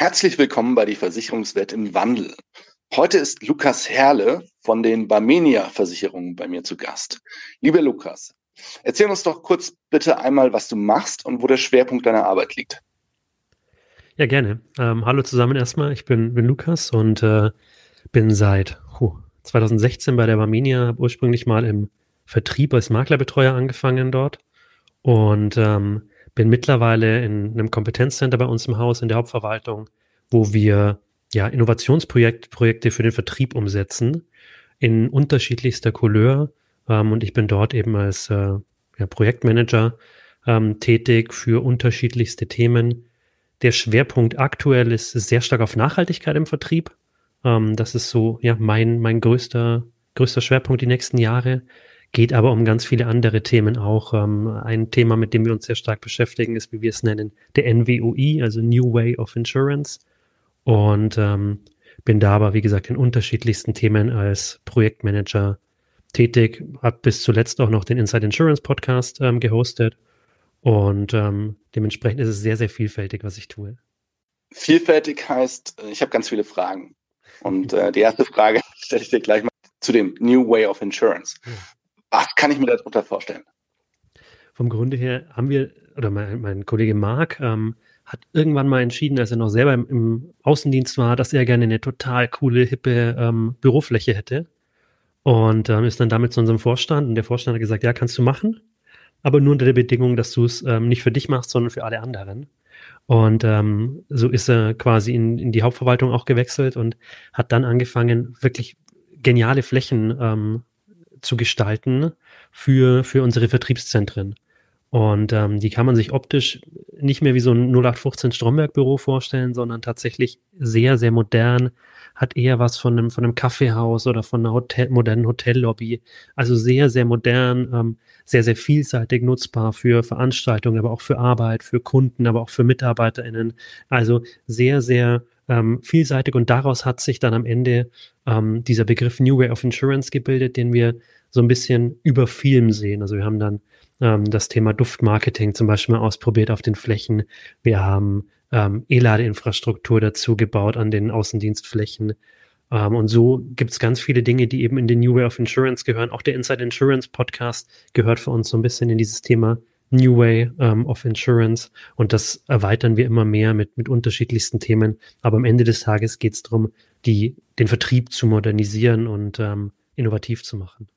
Herzlich willkommen bei die Versicherungswelt im Wandel. Heute ist Lukas Herle von den Barmenia Versicherungen bei mir zu Gast. Lieber Lukas, erzähl uns doch kurz bitte einmal, was du machst und wo der Schwerpunkt deiner Arbeit liegt. Ja, gerne. Ähm, hallo zusammen erstmal. Ich bin, bin Lukas und äh, bin seit huh, 2016 bei der Barmenia, habe ursprünglich mal im Vertrieb als Maklerbetreuer angefangen dort und ähm, bin mittlerweile in einem Kompetenzcenter bei uns im Haus in der Hauptverwaltung, wo wir ja Innovationsprojekte für den Vertrieb umsetzen in unterschiedlichster Couleur. Ähm, und ich bin dort eben als äh, ja, Projektmanager ähm, tätig für unterschiedlichste Themen. Der Schwerpunkt aktuell ist sehr stark auf Nachhaltigkeit im Vertrieb. Ähm, das ist so ja mein mein größter größter Schwerpunkt die nächsten Jahre geht aber um ganz viele andere Themen auch. Ähm, ein Thema, mit dem wir uns sehr stark beschäftigen, ist, wie wir es nennen, der NWOI, also New Way of Insurance. Und ähm, bin da aber, wie gesagt, in unterschiedlichsten Themen als Projektmanager tätig, habe bis zuletzt auch noch den Inside Insurance Podcast ähm, gehostet. Und ähm, dementsprechend ist es sehr, sehr vielfältig, was ich tue. Vielfältig heißt, äh, ich habe ganz viele Fragen. Und äh, die erste Frage stelle ich dir gleich mal zu dem New Way of Insurance. Was kann ich mir darunter vorstellen? Vom Grunde her haben wir, oder mein, mein Kollege Marc ähm, hat irgendwann mal entschieden, als er noch selber im, im, Außendienst war, dass er gerne eine total coole, hippe ähm, Bürofläche hätte. Und ähm, ist dann damit zu unserem Vorstand und der Vorstand hat gesagt, ja, kannst du machen, aber nur unter der Bedingung, dass du es ähm, nicht für dich machst, sondern für alle anderen. Und ähm, so ist er quasi in, in die Hauptverwaltung auch gewechselt und hat dann angefangen, wirklich geniale Flächen ähm, zu gestalten für, für unsere Vertriebszentren. Und ähm, die kann man sich optisch nicht mehr wie so ein 0815 Stromberg-Büro vorstellen, sondern tatsächlich sehr, sehr modern, hat eher was von einem, von einem Kaffeehaus oder von einer Hotel, modernen Hotellobby. Also sehr, sehr modern, ähm, sehr, sehr vielseitig nutzbar für Veranstaltungen, aber auch für Arbeit, für Kunden, aber auch für MitarbeiterInnen. Also sehr, sehr ähm, vielseitig und daraus hat sich dann am Ende ähm, dieser Begriff New Way of Insurance gebildet, den wir so ein bisschen über Film sehen. Also wir haben dann ähm, das Thema Duftmarketing zum Beispiel mal ausprobiert auf den Flächen. Wir haben ähm, E-Ladeinfrastruktur dazu gebaut an den Außendienstflächen. Ähm, und so gibt es ganz viele Dinge, die eben in den New Way of Insurance gehören. Auch der Inside Insurance Podcast gehört für uns so ein bisschen in dieses Thema New Way ähm, of Insurance und das erweitern wir immer mehr mit, mit unterschiedlichsten Themen. Aber am Ende des Tages geht es darum, die, den Vertrieb zu modernisieren und ähm, innovativ zu machen.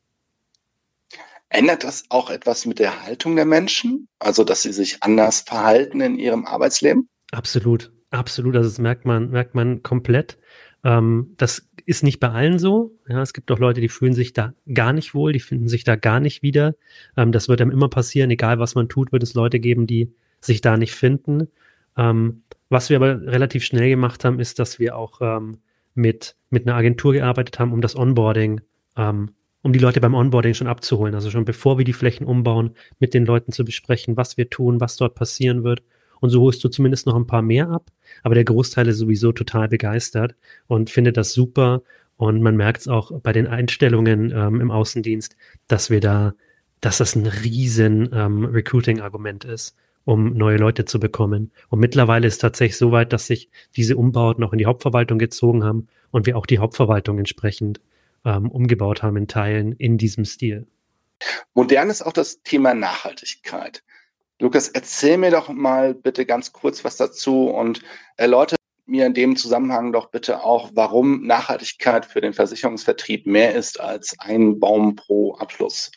Ändert das auch etwas mit der Haltung der Menschen? Also, dass sie sich anders verhalten in ihrem Arbeitsleben? Absolut, absolut. Also, das merkt man, merkt man komplett. Ähm, das ist nicht bei allen so. Ja, es gibt auch Leute, die fühlen sich da gar nicht wohl, die finden sich da gar nicht wieder. Ähm, das wird einem immer passieren, egal was man tut, wird es Leute geben, die sich da nicht finden. Ähm, was wir aber relativ schnell gemacht haben, ist, dass wir auch ähm, mit, mit einer Agentur gearbeitet haben, um das Onboarding, ähm, um die Leute beim Onboarding schon abzuholen. Also schon bevor wir die Flächen umbauen, mit den Leuten zu besprechen, was wir tun, was dort passieren wird und so holst du zumindest noch ein paar mehr ab. Aber der Großteil ist sowieso total begeistert und findet das super. Und man merkt es auch bei den Einstellungen ähm, im Außendienst, dass wir da, dass das ein riesen ähm, Recruiting-Argument ist, um neue Leute zu bekommen. Und mittlerweile ist tatsächlich so weit, dass sich diese Umbauten auch in die Hauptverwaltung gezogen haben und wir auch die Hauptverwaltung entsprechend ähm, umgebaut haben in Teilen in diesem Stil. Modern ist auch das Thema Nachhaltigkeit. Lukas, erzähl mir doch mal bitte ganz kurz was dazu und erläutere mir in dem Zusammenhang doch bitte auch, warum Nachhaltigkeit für den Versicherungsvertrieb mehr ist als ein Baum pro Abschluss.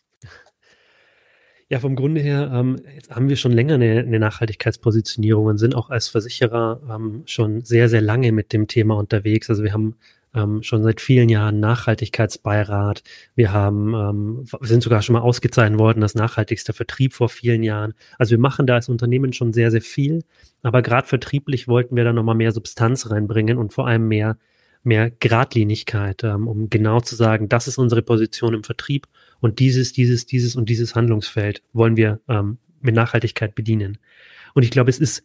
Ja, vom Grunde her ähm, haben wir schon länger eine, eine, Nachhaltigkeitspositionierung und sind auch als Versicherer ähm, schon sehr, sehr lange mit dem Thema unterwegs. Also wir haben ähm, schon seit vielen Jahren Nachhaltigkeitsbeirat. Wir haben, ähm, sind sogar schon mal ausgezeichnet worden als nachhaltigster Vertrieb vor vielen Jahren. Also wir machen da als Unternehmen schon sehr, sehr viel. Aber gerade vertrieblich wollten wir da nochmal mehr Substanz reinbringen und vor allem mehr mehr Gradlinigkeit, ähm, um genau zu sagen, das ist unsere Position im Vertrieb und dieses, dieses, dieses und dieses Handlungsfeld wollen wir ähm, mit Nachhaltigkeit bedienen. Und ich glaube, es ist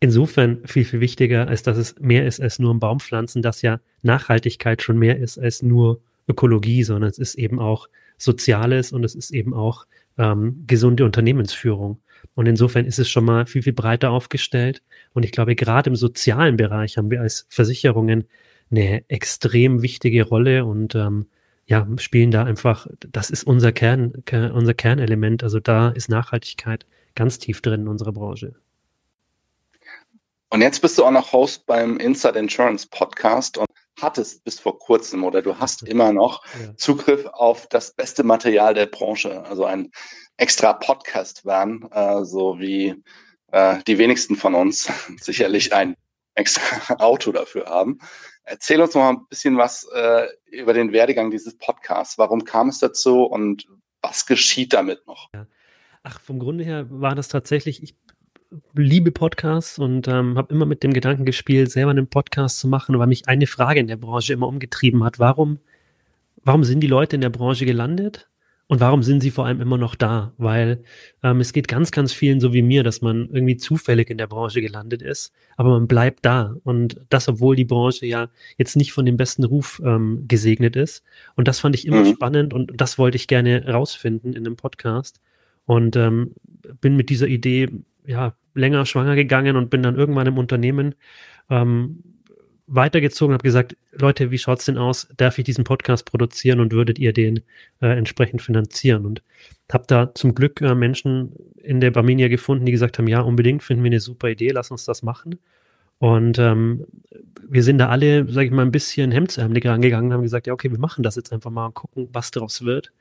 insofern viel, viel wichtiger, als dass es mehr ist als nur ein Baumpflanzen, dass ja Nachhaltigkeit schon mehr ist als nur Ökologie, sondern es ist eben auch Soziales und es ist eben auch ähm, gesunde Unternehmensführung. Und insofern ist es schon mal viel, viel breiter aufgestellt. Und ich glaube, gerade im sozialen Bereich haben wir als Versicherungen eine extrem wichtige Rolle und ähm, ja, spielen da einfach, das ist unser Kern, unser Kernelement. Also da ist Nachhaltigkeit ganz tief drin in unserer Branche. Und jetzt bist du auch noch Host beim Inside Insurance Podcast und hattest bis vor kurzem oder du hast immer noch ja. Zugriff auf das beste Material der Branche, also ein extra Podcast waren, äh, so wie äh, die wenigsten von uns sicherlich ein extra Auto dafür haben. Erzähl uns noch mal ein bisschen was äh, über den Werdegang dieses Podcasts. Warum kam es dazu und was geschieht damit noch? Ja. Ach, vom Grunde her war das tatsächlich, ich liebe Podcasts und ähm, habe immer mit dem Gedanken gespielt, selber einen Podcast zu machen, weil mich eine Frage in der Branche immer umgetrieben hat. Warum, warum sind die Leute in der Branche gelandet? Und warum sind sie vor allem immer noch da? Weil ähm, es geht ganz, ganz vielen so wie mir, dass man irgendwie zufällig in der Branche gelandet ist, aber man bleibt da. Und das, obwohl die Branche ja jetzt nicht von dem besten Ruf ähm, gesegnet ist. Und das fand ich immer mhm. spannend und das wollte ich gerne rausfinden in einem Podcast. Und ähm, bin mit dieser Idee ja länger schwanger gegangen und bin dann irgendwann im Unternehmen ähm, weitergezogen, habe gesagt, Leute, wie schaut's denn aus? Darf ich diesen Podcast produzieren und würdet ihr den äh, entsprechend finanzieren? Und habe da zum Glück äh, Menschen in der Barminia gefunden, die gesagt haben, ja, unbedingt, finden wir eine super Idee, lass uns das machen. Und ähm, wir sind da alle, sage ich mal, ein bisschen hemdsärmelig rangegangen, haben gesagt, ja, okay, wir machen das jetzt einfach mal und gucken, was daraus wird.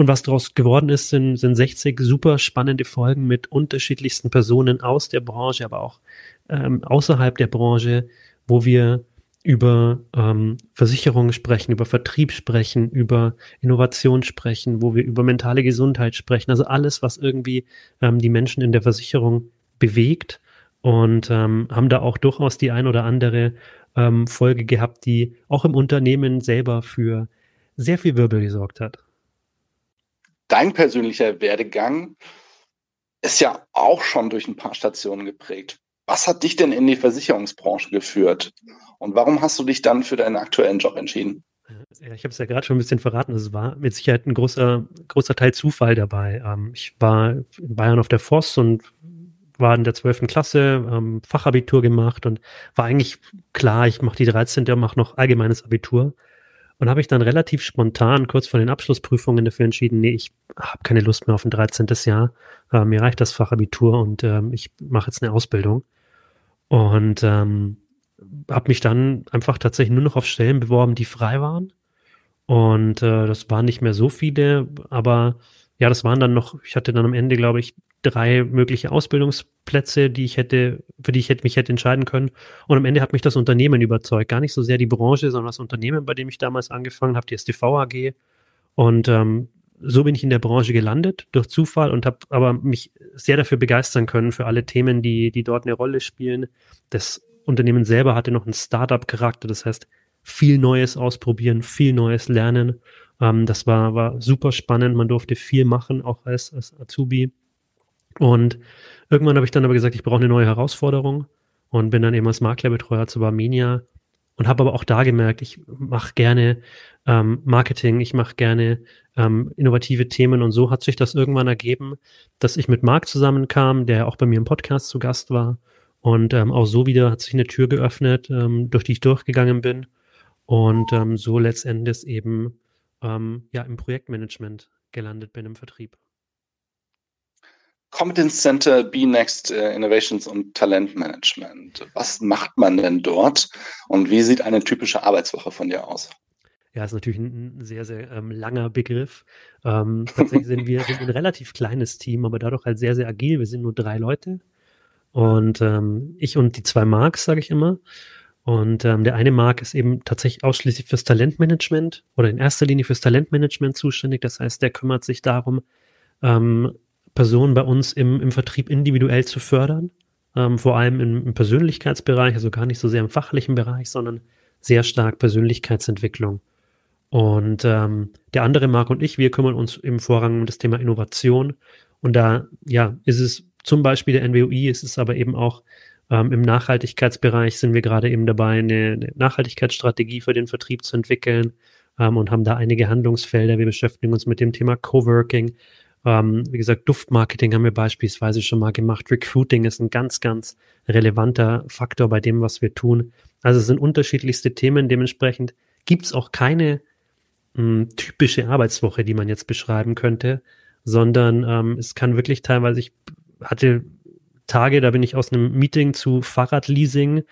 Und was daraus geworden ist, sind, sind 60 super spannende Folgen mit unterschiedlichsten Personen aus der Branche, aber auch ähm, außerhalb der Branche, wo wir über ähm, Versicherungen sprechen, über Vertrieb sprechen, über Innovation sprechen, wo wir über mentale Gesundheit sprechen. Also alles, was irgendwie ähm, die Menschen in der Versicherung bewegt und ähm, haben da auch durchaus die ein oder andere ähm, Folge gehabt, die auch im Unternehmen selber für sehr viel Wirbel gesorgt hat. Dein persönlicher Werdegang ist ja auch schon durch ein paar Stationen geprägt. Was hat dich denn in die Versicherungsbranche geführt? Und warum hast du dich dann für deinen aktuellen Job entschieden? Ja, ich habe es ja gerade schon ein bisschen verraten. Es war mit Sicherheit ein großer, großer Teil Zufall dabei. Ähm, ich war in Bayern auf der Voss und war in der 12. Klasse, ähm, Fachabitur gemacht und war eigentlich klar, ich mache die 13. und mache noch allgemeines Abitur. Und habe ich dann relativ spontan kurz vor den Abschlussprüfungen dafür entschieden, nee, ich habe keine Lust mehr auf ein 13. Jahr. Äh, mir reicht das Fachabitur und ähm, ich mache jetzt eine Ausbildung. Und ähm, habe mich dann einfach tatsächlich nur noch auf Stellen beworben, die frei waren. Und äh, das waren nicht mehr so viele, aber ja, das waren dann noch, ich hatte dann am Ende, glaube ich, drei mögliche Ausbildungsplätze, die ich hätte, für die ich hätte, mich hätte entscheiden können. Und am Ende hat mich das Unternehmen überzeugt. Gar nicht so sehr die Branche, sondern das Unternehmen, bei dem ich damals angefangen habe, die STV AG. Und ähm, so bin ich in der Branche gelandet, durch Zufall und habe aber mich sehr dafür begeistern können, für alle Themen, die, die dort eine Rolle spielen. Das Unternehmen selber hatte noch einen Startup-Charakter, das heißt, viel Neues ausprobieren, viel Neues lernen. Ähm, das war, war super spannend. Man durfte viel machen, auch als, als Azubi. Und irgendwann habe ich dann aber gesagt, ich brauche eine neue Herausforderung und bin dann eben als Maklerbetreuer zu Barmenia und habe aber auch da gemerkt, ich mache gerne ähm, Marketing, ich mache gerne ähm, innovative Themen und so hat sich das irgendwann ergeben, dass ich mit Marc zusammenkam, der auch bei mir im Podcast zu Gast war und ähm, auch so wieder hat sich eine Tür geöffnet, ähm, durch die ich durchgegangen bin und ähm, so letztendlich eben ähm, ja im Projektmanagement gelandet bin im Vertrieb. Competence Center, B-Next äh, Innovations und Talentmanagement. Was macht man denn dort und wie sieht eine typische Arbeitswoche von dir aus? Ja, ist natürlich ein, sehr, sehr ähm, langer Begriff. Ähm, tatsächlich sind wir sind ein relativ kleines Team, aber dadurch halt sehr, sehr agil. Wir sind nur drei Leute. Und ähm, ich und die zwei Marks, sage ich immer. Und ähm, der eine Mark ist eben tatsächlich ausschließlich fürs Talentmanagement oder in erster Linie fürs Talentmanagement zuständig. Das heißt, der kümmert sich darum, ähm, Personen bei uns im, im Vertrieb individuell zu fördern, ähm, vor allem im, im, Persönlichkeitsbereich, also gar nicht so sehr im fachlichen Bereich, sondern sehr stark Persönlichkeitsentwicklung. Und ähm, der andere Marc und ich, wir kümmern uns im Vorrang um das Thema Innovation. Und da, ja, ist es zum Beispiel der NWOI, ist es aber eben auch ähm, im Nachhaltigkeitsbereich sind wir gerade eben dabei, eine, eine Nachhaltigkeitsstrategie für den Vertrieb zu entwickeln ähm, und haben da einige Handlungsfelder. Wir beschäftigen uns mit dem Thema Coworking. Ähm, wie gesagt, Duftmarketing haben wir beispielsweise schon mal gemacht. Recruiting ist ein ganz, ganz relevanter Faktor bei dem, was wir tun. Also es sind unterschiedlichste Themen. Dementsprechend gibt es auch keine mh, hm, typische Arbeitswoche, die man jetzt beschreiben könnte, sondern ähm, es kann wirklich teilweise, ich hatte Tage, da bin ich aus einem Meeting zu Fahrradleasing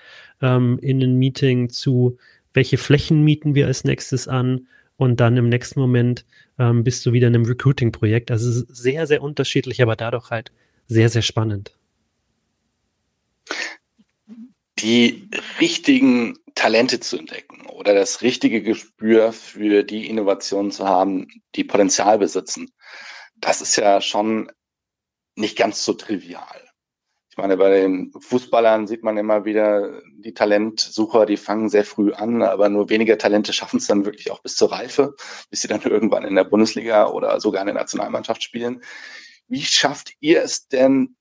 ähm, in ein Meeting zu, welche Flächen mieten wir als nächstes an und dann im nächsten Moment ähm, bist du wieder in einem Recruiting-Projekt. Also sehr, sehr unterschiedlich, aber dadurch halt sehr, sehr spannend. Die richtigen Talente zu entdecken oder das richtige Gespür für die Innovationen zu haben, die Potenzial besitzen, das ist ja schon nicht ganz so trivial. Ich meine, bei den Fußballern sieht man immer wieder, die Talentsucher, die fangen sehr früh an, aber nur wenige Talente schaffen es dann wirklich auch bis zur Reife, bis sie dann irgendwann in der Bundesliga oder sogar in der Nationalmannschaft spielen. Wie schafft ihr es denn,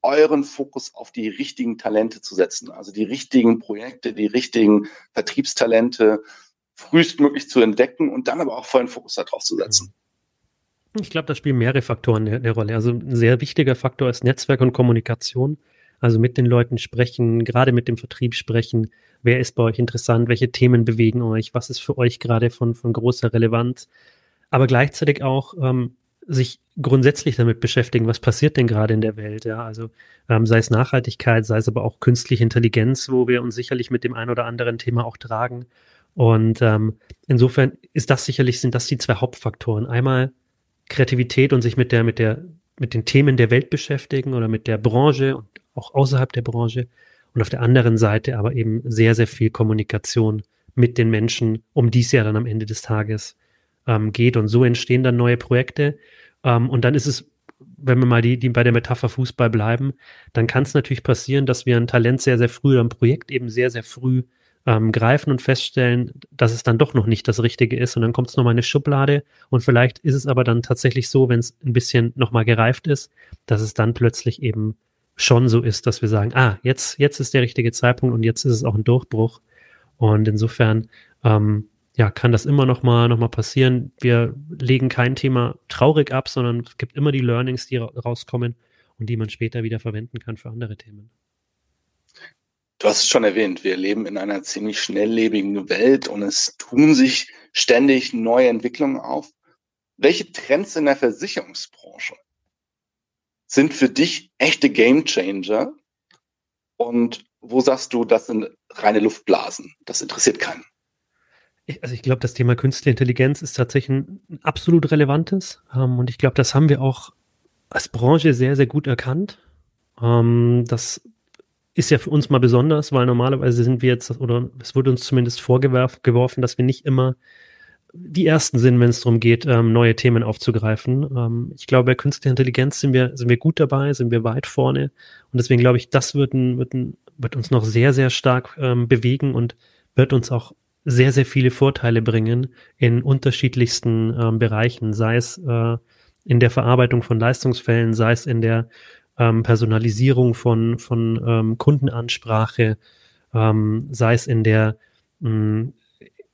euren Fokus auf die richtigen Talente zu setzen, also die richtigen Projekte, die richtigen Vertriebstalente frühestmöglich zu entdecken und dann aber auch vollen Fokus darauf zu setzen? Ich glaube, da spielen mehrere Faktoren eine Rolle. Also ein sehr wichtiger Faktor ist Netzwerk und Kommunikation. Also mit den Leuten sprechen, gerade mit dem Vertrieb sprechen. Wer ist bei euch interessant? Welche Themen bewegen euch? Was ist für euch gerade von, von großer Relevanz? Aber gleichzeitig auch ähm, sich grundsätzlich damit beschäftigen, was passiert denn gerade in der Welt, ja, also ähm, sei es Nachhaltigkeit, sei es aber auch künstliche Intelligenz, wo wir uns sicherlich mit dem ein oder anderen Thema auch tragen. Und ähm, insofern ist das sicherlich, sind das die zwei Hauptfaktoren. Einmal Kreativität und sich mit der, mit der, mit den Themen der Welt beschäftigen oder mit der Branche und auch außerhalb der Branche. Und auf der anderen Seite aber eben sehr, sehr viel Kommunikation mit den Menschen, um die es ja dann am Ende des Tages ähm, geht. Und so entstehen dann neue Projekte. Ähm, und dann ist es, wenn wir mal die, die bei der Metapher Fußball bleiben, dann kann es natürlich passieren, dass wir ein Talent sehr, sehr früh oder ein Projekt eben sehr, sehr früh ähm, greifen und feststellen, dass es dann doch noch nicht das Richtige ist. Und dann kommt es nochmal in eine Schublade. Und vielleicht ist es aber dann tatsächlich so, wenn es ein bisschen nochmal gereift ist, dass es dann plötzlich eben schon so ist, dass wir sagen, ah, jetzt, jetzt ist der richtige Zeitpunkt und jetzt ist es auch ein Durchbruch. Und insofern, ähm, ja, kann das immer noch mal, noch mal passieren. Wir legen kein Thema traurig ab, sondern es gibt immer die Learnings, die rauskommen und die man später wieder verwenden kann für andere Themen. Du hast es schon erwähnt, wir leben in einer ziemlich schnelllebigen Welt und es tun sich ständig neue Entwicklungen auf. Welche Trends in der Versicherungsbranche sind für dich echte Gamechanger? Und wo sagst du, das sind reine Luftblasen? Das interessiert keinen. Also ich glaube, das Thema Künstliche Intelligenz ist tatsächlich ein absolut relevantes. Ähm, und ich glaube, das haben wir auch als Branche sehr, sehr gut erkannt. Ähm, das ist ja für uns mal besonders, weil normalerweise sind wir jetzt, oder es wurde uns zumindest vorgeworfen, dass wir nicht immer die Ersten sind, wenn es darum geht, ähm, neue Themen aufzugreifen. Ähm, ich glaube, bei künstlicher Intelligenz sind wir, sind wir gut dabei, sind wir weit vorne. Und deswegen glaube ich, das wird, ein, wird, ein, wird uns noch sehr, sehr stark ähm, bewegen und wird uns auch sehr, sehr viele Vorteile bringen in unterschiedlichsten ähm, Bereichen, sei es äh, in der Verarbeitung von Leistungsfällen, sei es in der ähm, Personalisierung von, von ähm, Kundenansprache, ähm, sei es in der, mh, mm,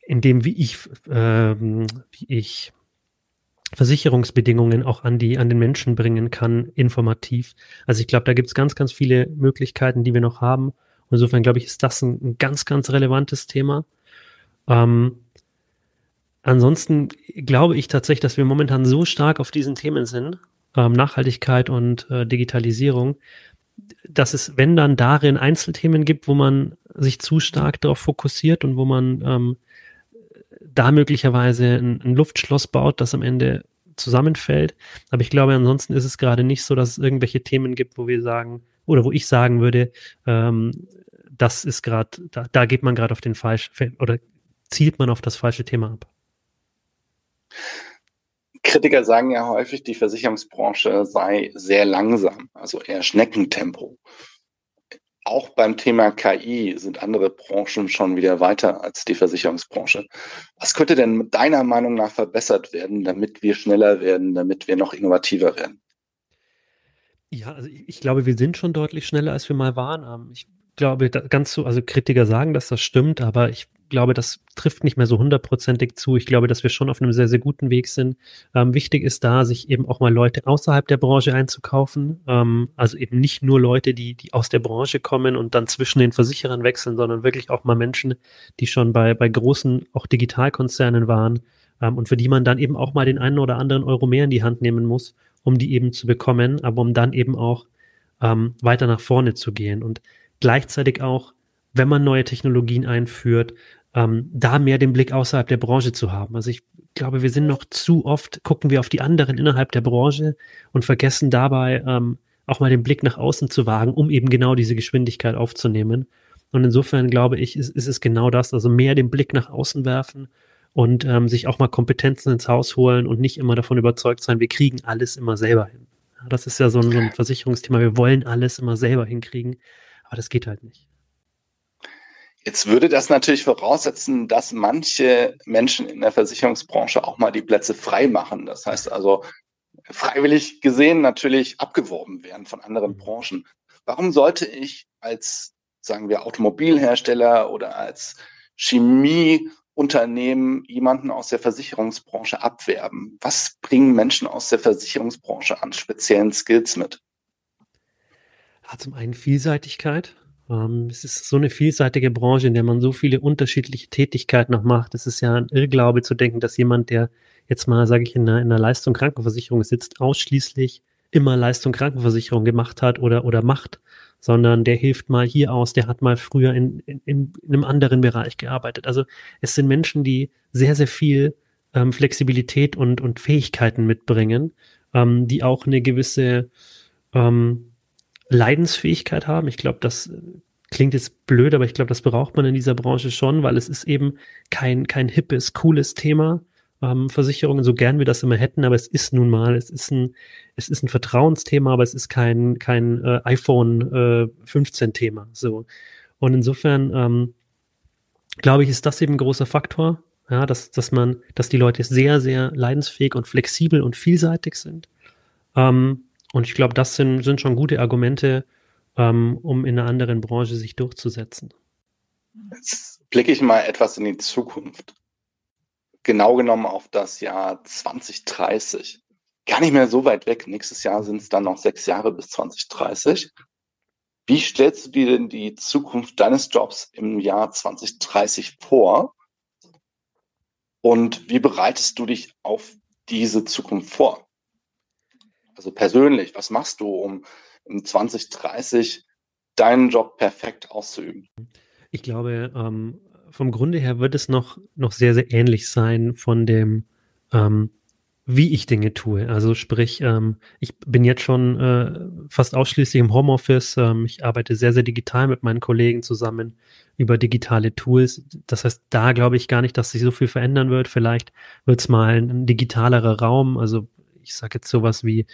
in dem, wie ich, ähm, wie ich Versicherungsbedingungen auch an die, an den Menschen bringen kann, informativ. Also ich glaube, da gibt es ganz, ganz viele Möglichkeiten, die wir noch haben. insofern glaube ich, ist das ein, ein ganz, ganz relevantes Thema. Ähm, ansonsten glaube ich tatsächlich, dass wir momentan so stark auf diesen Themen sind ähm, Nachhaltigkeit und äh, Digitalisierung, dass es, wenn dann darin Einzelthemen gibt, wo man sich zu stark darauf fokussiert und wo man ähm, da möglicherweise ein, ein Luftschloss baut, das am Ende zusammenfällt. Aber ich glaube, ansonsten ist es gerade nicht so, dass es irgendwelche Themen gibt, wo wir sagen, oder wo ich sagen würde, ähm, das ist gerade, da, da geht man gerade auf den falschen, oder zielt man auf das falsche Thema ab. Kritiker sagen ja häufig, die Versicherungsbranche sei sehr langsam, also eher Schneckentempo. auch beim Thema KI sind andere Branchen schon wieder weiter als die Versicherungsbranche. Was könnte denn deiner Meinung nach verbessert werden, damit wir schneller werden, damit wir noch innovativer werden? Ja, also ich glaube, wir sind schon deutlich schneller, als wir mal waren. Ähm, ich glaube, ganz so, also Kritiker sagen, dass das stimmt, aber ich glaube, das trifft nicht mehr so hundertprozentig zu. Ich glaube, dass wir schon auf einem sehr, sehr guten Weg sind. Ähm, wichtig ist da, sich eben auch mal Leute außerhalb der Branche einzukaufen. Ähm, also eben nicht nur Leute, die, die aus der Branche kommen und dann zwischen den Versicherern wechseln, sondern wirklich auch mal Menschen, die schon bei, bei großen, auch Digitalkonzernen waren ähm, und für die man dann eben auch mal den einen oder anderen Euro mehr in die Hand nehmen muss, um die eben zu bekommen, aber um dann eben auch ähm, weiter nach vorne zu gehen. Und gleichzeitig auch, wenn man neue Technologien einführt, ähm, da mehr den Blick außerhalb der Branche zu haben. Also ich glaube, wir sind noch zu oft, gucken wir auf die anderen innerhalb der Branche und vergessen dabei ähm, auch mal den Blick nach außen zu wagen, um eben genau diese Geschwindigkeit aufzunehmen. Und insofern glaube ich, ist, ist es genau das, also mehr den Blick nach außen werfen und ähm, sich auch mal Kompetenzen ins Haus holen und nicht immer davon überzeugt sein, wir kriegen alles immer selber hin. Das ist ja so ein, so ein Versicherungsthema, wir wollen alles immer selber hinkriegen, aber das geht halt nicht. Jetzt würde das natürlich voraussetzen, dass manche Menschen in der Versicherungsbranche auch mal die Plätze frei machen. Das heißt also, freiwillig gesehen natürlich abgeworben werden von anderen Branchen. Warum sollte ich als, sagen wir, Automobilhersteller oder als Chemieunternehmen jemanden aus der Versicherungsbranche abwerben? Was bringen Menschen aus der Versicherungsbranche an speziellen Skills mit? Ja, zum einen Vielseitigkeit. Ähm, es ist so eine vielseitige Branche, in der man so viele unterschiedliche Tätigkeiten noch macht. Es ist ja ein Irrglaube zu denken, dass jemand, der jetzt mal, sage ich, in einer, in einer Leistung Krankenversicherung sitzt, ausschließlich immer Leistung Krankenversicherung gemacht hat oder, oder macht, sondern der hilft mal hier aus, der hat mal früher in, in, in einem anderen Bereich gearbeitet. Also es sind Menschen, die sehr, sehr viel ähm, Flexibilität und, und Fähigkeiten mitbringen, ähm, die auch eine gewisse ähm, Leidensfähigkeit haben. Ich glaube, das klingt jetzt blöd, aber ich glaube, das braucht man in dieser Branche schon, weil es ist eben kein, kein hippes, cooles Thema. Ähm, Versicherungen, so gern wir das immer hätten, aber es ist nun mal, es ist ein, es ist ein Vertrauensthema, aber es ist kein, kein äh, iPhone äh, 15 Thema. So. Und insofern, ähm, glaube ich, ist das eben ein großer Faktor, ja, dass, dass man, dass die Leute sehr, sehr leidensfähig und flexibel und vielseitig sind. Ähm, und ich glaube, das sind, sind schon gute Argumente, ähm, um in einer anderen Branche sich durchzusetzen. Jetzt blicke ich mal etwas in die Zukunft. Genau genommen auf das Jahr 2030. Gar nicht mehr so weit weg. Nächstes Jahr sind es dann noch sechs Jahre bis 2030. Wie stellst du dir denn die Zukunft deines Jobs im Jahr 2030 vor? Und wie bereitest du dich auf diese Zukunft vor? Also persönlich, was machst du, um in 2030 deinen Job perfekt auszuüben? Ich glaube, ähm, vom Grunde her wird es noch, noch sehr, sehr ähnlich sein von dem, ähm, wie ich Dinge tue. Also sprich, ähm, ich bin jetzt schon äh, fast ausschließlich im Homeoffice. Ähm, ich arbeite sehr, sehr digital mit meinen Kollegen zusammen über digitale Tools. Das heißt, da glaube ich gar nicht, dass sich so viel verändern wird. Vielleicht wird es mal ein, digitalerer Raum, also ich sage jetzt sowas wie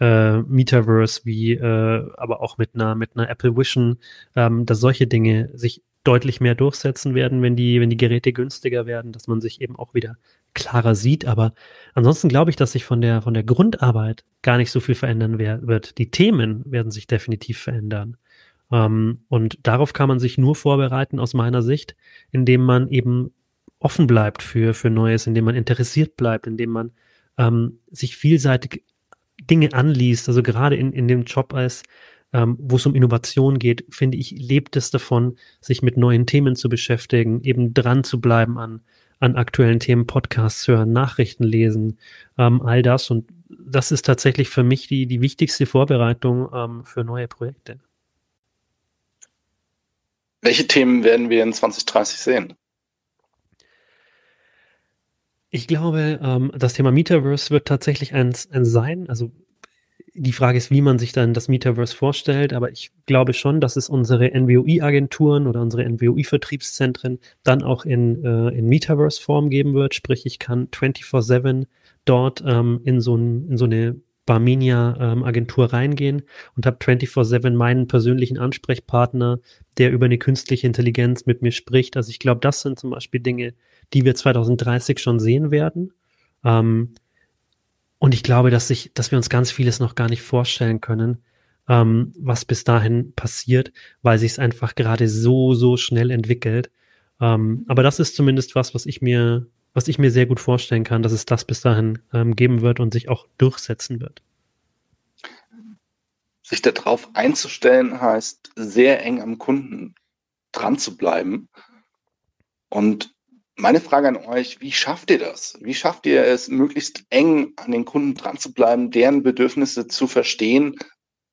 äh, Metaverse, wie äh, aber auch mit einer mit einer Apple Vision, ähm, dass solche Dinge sich deutlich mehr durchsetzen werden, wenn die wenn die Geräte günstiger werden, dass man sich eben auch wieder klarer sieht. Aber ansonsten glaube ich, dass sich von der von der Grundarbeit gar nicht so viel verändern wird. Die Themen werden sich definitiv verändern. Ähm, und darauf kann man sich nur vorbereiten aus meiner Sicht, indem man eben offen bleibt für, für Neues, indem man interessiert bleibt, indem man ähm, sich vielseitig Dinge anliest, also gerade in, in dem Job als ähm, wo es um Innovation geht, finde ich, lebt es davon, sich mit neuen Themen zu beschäftigen, eben dran zu bleiben an, an aktuellen Themen, Podcasts hören, Nachrichten lesen, ähm, all das. Und das ist tatsächlich für mich die, die wichtigste Vorbereitung ähm, für neue Projekte. Welche Themen werden wir in 2030 sehen? Ich glaube, ähm, das Thema Metaverse wird tatsächlich eins, eins sein. Also die Frage ist, wie man sich dann das Metaverse vorstellt, aber ich glaube schon, dass es unsere NWOI-Agenturen oder unsere NWOI-Vertriebszentren dann auch in, äh, in Metaverse-Form geben wird. Sprich, ich kann 24-7 dort ähm, in, so ein, in so eine Barminia-Agentur ähm, reingehen und habe 24-7 meinen persönlichen Ansprechpartner, der über eine künstliche Intelligenz mit mir spricht. Also ich glaube, das sind zum Beispiel Dinge, die wir 2030 schon sehen werden. Ähm, und ich glaube, dass sich, dass wir uns ganz vieles noch gar nicht vorstellen können, ähm, was bis dahin passiert, weil sich es einfach gerade so, so schnell entwickelt. Ähm, aber das ist zumindest was, was ich mir, was ich mir sehr gut vorstellen kann, dass es das bis dahin ähm, geben wird und sich auch durchsetzen wird. Sich darauf einzustellen heißt, sehr eng am Kunden dran zu bleiben. Und meine Frage an euch, wie schafft ihr das? Wie schafft ihr es, möglichst eng an den Kunden dran zu bleiben, deren Bedürfnisse zu verstehen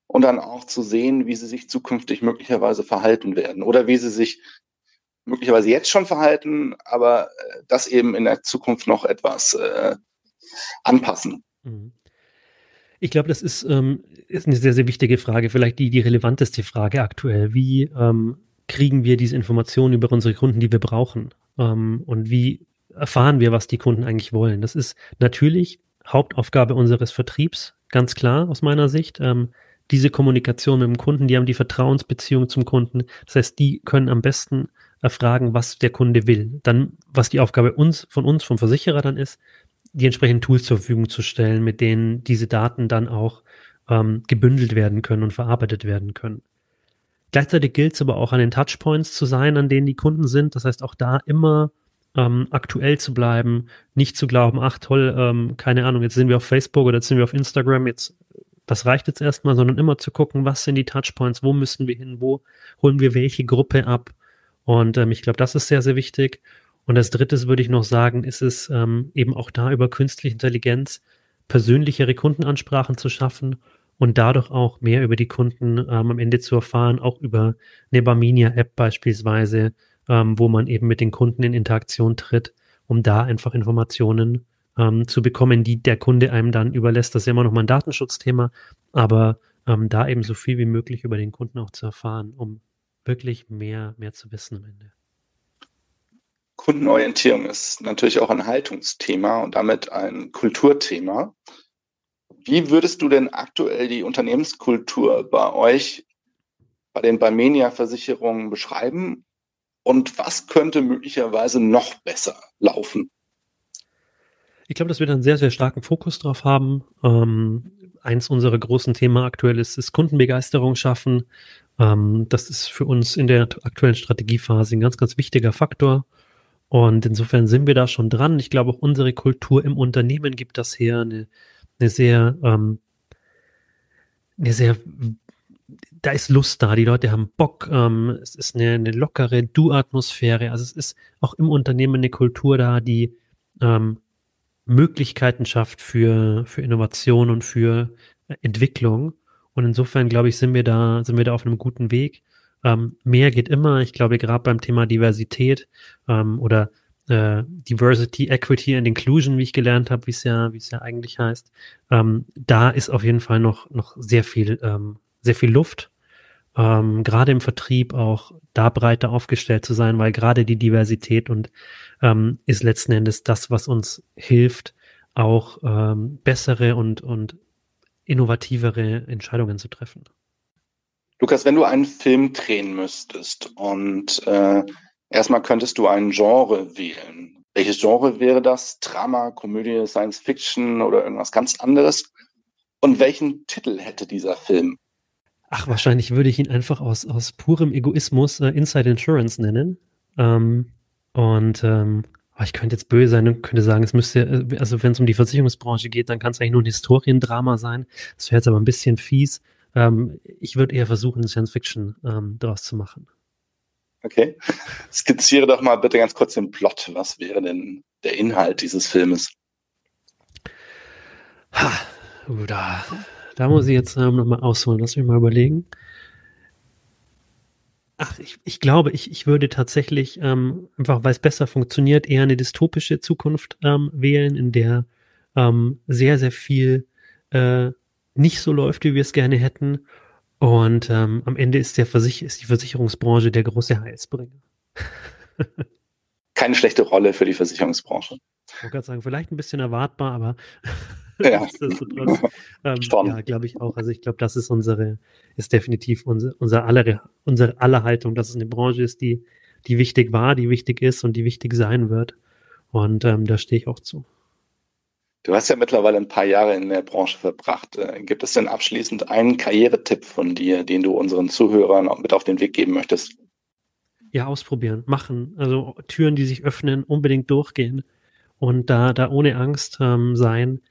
und dann auch zu sehen, wie sie sich zukünftig möglicherweise verhalten werden oder wie sie sich möglicherweise jetzt schon verhalten, aber äh, das eben in der Zukunft noch etwas äh, anpassen. Mhm. Ich glaube, das ist, ähm, ist eine sehr, sehr wichtige Frage, vielleicht die, die relevanteste Frage aktuell. Wie ähm, kriegen wir diese Informationen über unsere Kunden, die wir brauchen? Ähm, und wie erfahren wir, was die Kunden eigentlich wollen? Das ist natürlich Hauptaufgabe unseres Vertriebs, ganz klar aus meiner Sicht. Ähm, diese Kommunikation mit dem Kunden, die haben die Vertrauensbeziehung zum Kunden. Das heißt, die können am besten erfragen, was der Kunde will. Dann, was die Aufgabe uns, von uns, vom Versicherer dann ist, die entsprechenden Tools zur Verfügung zu stellen, mit denen diese Daten dann auch ähm, gebündelt werden können und verarbeitet werden können. Gleichzeitig gilt es aber auch an den Touchpoints zu sein, an denen die Kunden sind. Das heißt auch da immer ähm, aktuell zu bleiben, nicht zu glauben, ach toll, ähm, keine Ahnung, jetzt sind wir auf Facebook oder jetzt sind wir auf Instagram, jetzt das reicht jetzt erstmal, sondern immer zu gucken, was sind die Touchpoints, wo müssen wir hin, wo holen wir welche Gruppe ab. Und ähm, ich glaube, das ist sehr, sehr wichtig. Und als drittes würde ich noch sagen, ist es ähm, eben auch da über künstliche Intelligenz persönlichere Kundenansprachen zu schaffen und dadurch auch mehr über die Kunden ähm, am Ende zu erfahren, auch über eine Barminia-App beispielsweise, ähm, wo man eben mit den Kunden in Interaktion tritt, um da einfach Informationen ähm, zu bekommen, die der Kunde einem dann überlässt. Das ist ja immer noch mal ein Datenschutzthema, aber ähm, da eben so viel wie möglich über den Kunden auch zu erfahren, um wirklich mehr, mehr zu wissen am Ende. Kundenorientierung ist natürlich auch ein Haltungsthema und damit ein Kulturthema. Wie würdest du denn aktuell die Unternehmenskultur bei euch, bei den Barmenia-Versicherungen beschreiben? Und was könnte möglicherweise noch besser laufen? Ich glaube, dass wir da einen sehr, sehr starken Fokus drauf haben. Ähm, eins unserer großen Themen aktuell ist, ist Kundenbegeisterung schaffen. Ähm, das ist für uns in der aktuellen Strategiephase ein ganz, ganz wichtiger Faktor. Und insofern sind wir da schon dran. Ich glaube, auch unsere Kultur im Unternehmen gibt das her, eine, eine sehr, ähm, eine sehr, da ist Lust da, die Leute haben Bock, ähm, es ist eine, eine lockere Du-Atmosphäre. Also es ist auch im Unternehmen eine Kultur da, die ähm, Möglichkeiten schafft für, für Innovation und für Entwicklung. Und insofern, glaube ich, sind wir da, sind wir da auf einem guten Weg. Ähm, mehr geht immer. Ich glaube, gerade beim Thema Diversität ähm, oder äh, Diversity, Equity and Inclusion, wie ich gelernt habe, wie es ja, wie es ja eigentlich heißt, ähm, da ist auf jeden Fall noch, noch sehr viel, ähm, sehr viel Luft. Ähm, gerade im Vertrieb auch da breiter aufgestellt zu sein, weil gerade die Diversität und ähm, ist letzten Endes das, was uns hilft, auch bessere und, und innovativere Entscheidungen zu treffen. Lukas, wenn du einen Film drehen müsstest und äh, erstmal könntest du ein Genre wählen. Welches Genre wäre das? Drama, Komödie, Science Fiction oder irgendwas ganz anderes? Und welchen Titel hätte dieser Film? Ach, wahrscheinlich würde ich ihn einfach aus, aus purem Egoismus äh, Inside Insurance nennen. Ähm, und ähm, oh, ich könnte jetzt böse sein und könnte sagen, es müsste, also wenn es um die Versicherungsbranche geht, dann kann es eigentlich nur ein Historiendrama sein. Das wäre jetzt aber ein bisschen fies. Ähm, ich würde eher versuchen, Science Fiction ähm, daraus zu machen. Okay. Skizziere doch mal bitte ganz kurz den Plot. Was wäre denn der Inhalt dieses Filmes? Ha, uh, da, da muss ich jetzt ähm, nochmal ausholen. Lass mich mal überlegen. Ach, ich, ich glaube, ich, ich würde tatsächlich, ähm, einfach weil es besser funktioniert, eher eine dystopische Zukunft ähm, wählen, in der ähm, sehr, sehr viel äh, nicht so läuft, wie wir es gerne hätten. Und ähm, am Ende ist, der Versich ist die Versicherungsbranche der große Heilsbringer. Keine schlechte Rolle für die Versicherungsbranche. Ich wollte gerade sagen, vielleicht ein bisschen erwartbar, aber ja. ähm, ja, glaube ich auch. Also ich glaube, das ist unsere, ist definitiv unsere, unsere aller, unsere aller Haltung, dass es eine Branche ist, die, die wichtig war, die wichtig ist und die wichtig sein wird. Und ähm, da stehe ich auch zu. Du hast ja mittlerweile ein paar Jahre in der Branche verbracht. Äh, gibt es denn abschließend einen Karrieretipp von dir, den du unseren Zuhörern auch mit auf den Weg geben möchtest? Ja, ausprobieren, machen. Also Türen, die sich öffnen, unbedingt durchgehen und da, da ohne Angst ähm, sein,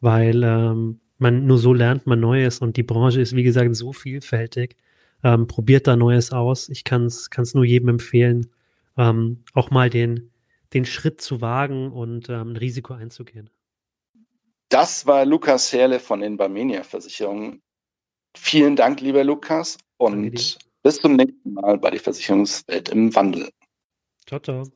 weil ähm, man nur so lernt man Neues und die Branche ist, wie gesagt, so vielfältig. Ähm, probiert da Neues aus. Ich kann es nur jedem empfehlen, ähm, auch mal den, den Schritt zu wagen und ähm, ein Risiko einzugehen. Das war Lukas Herle von den Barmenia Versicherungen. Vielen Dank, lieber Lukas, und bis zum nächsten Mal bei der Versicherungswelt im Wandel. Ciao, ciao.